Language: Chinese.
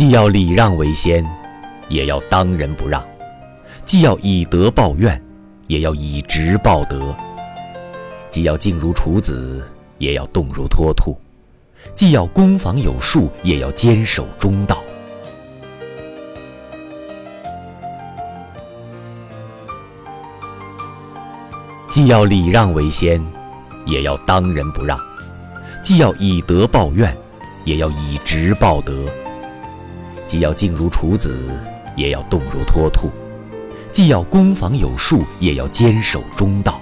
既要礼让为先，也要当仁不让；既要以德报怨，也要以直报德；既要静如处子，也要动如脱兔；既要攻防有术，也要坚守中道。既要礼让为先，也要当仁不让；既要以德报怨，也要以直报德；既要静如处子，也要动如脱兔；既要攻防有术，也要坚守中道。